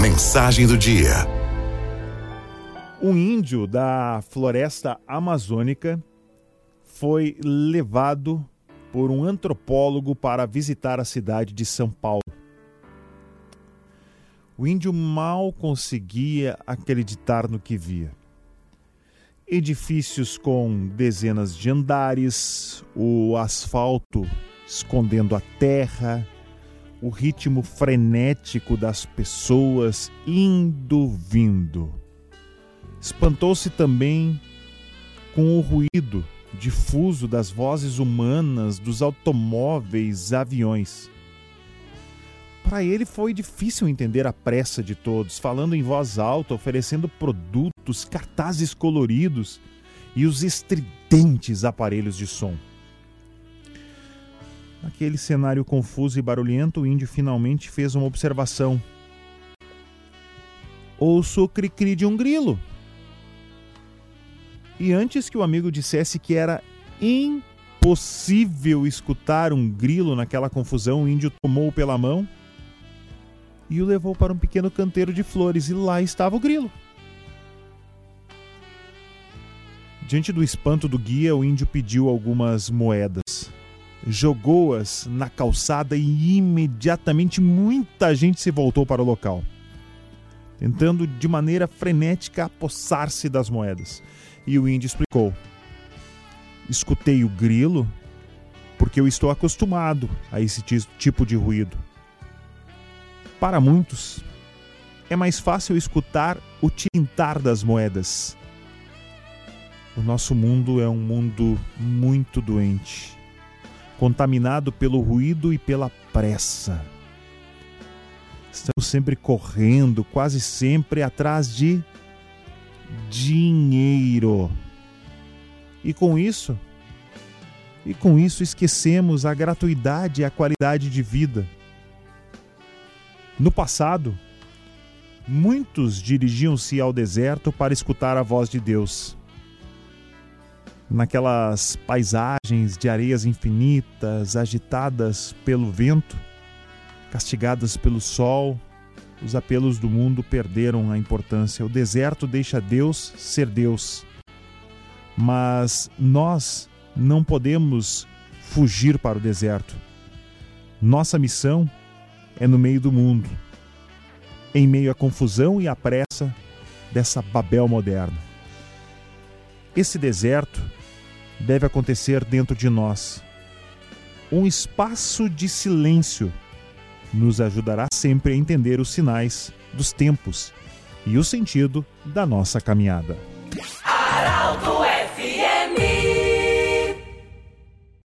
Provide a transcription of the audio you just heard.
Mensagem do dia. Um índio da floresta amazônica foi levado por um antropólogo para visitar a cidade de São Paulo. O índio mal conseguia acreditar no que via. Edifícios com dezenas de andares, o asfalto escondendo a terra, o ritmo frenético das pessoas indo vindo. Espantou-se também com o ruído difuso das vozes humanas, dos automóveis, aviões. Para ele foi difícil entender a pressa de todos, falando em voz alta, oferecendo produtos, cartazes coloridos e os estridentes aparelhos de som. Naquele cenário confuso e barulhento, o índio finalmente fez uma observação. Ouço o cri-cri de um grilo. E antes que o amigo dissesse que era impossível escutar um grilo naquela confusão, o índio tomou pela mão e o levou para um pequeno canteiro de flores, e lá estava o grilo. Diante do espanto do guia, o índio pediu algumas moedas jogou-as na calçada e imediatamente muita gente se voltou para o local, tentando de maneira frenética apossar-se das moedas. E o índio explicou: Escutei o grilo porque eu estou acostumado a esse tipo de ruído. Para muitos, é mais fácil escutar o tintar das moedas. O nosso mundo é um mundo muito doente contaminado pelo ruído e pela pressa. Estamos sempre correndo, quase sempre atrás de dinheiro. E com isso, e com isso esquecemos a gratuidade e a qualidade de vida. No passado, muitos dirigiam-se ao deserto para escutar a voz de Deus naquelas paisagens de areias infinitas, agitadas pelo vento, castigadas pelo sol, os apelos do mundo perderam a importância. O deserto deixa Deus ser Deus. Mas nós não podemos fugir para o deserto. Nossa missão é no meio do mundo, em meio à confusão e à pressa dessa Babel moderna. Esse deserto deve acontecer dentro de nós. Um espaço de silêncio nos ajudará sempre a entender os sinais dos tempos e o sentido da nossa caminhada.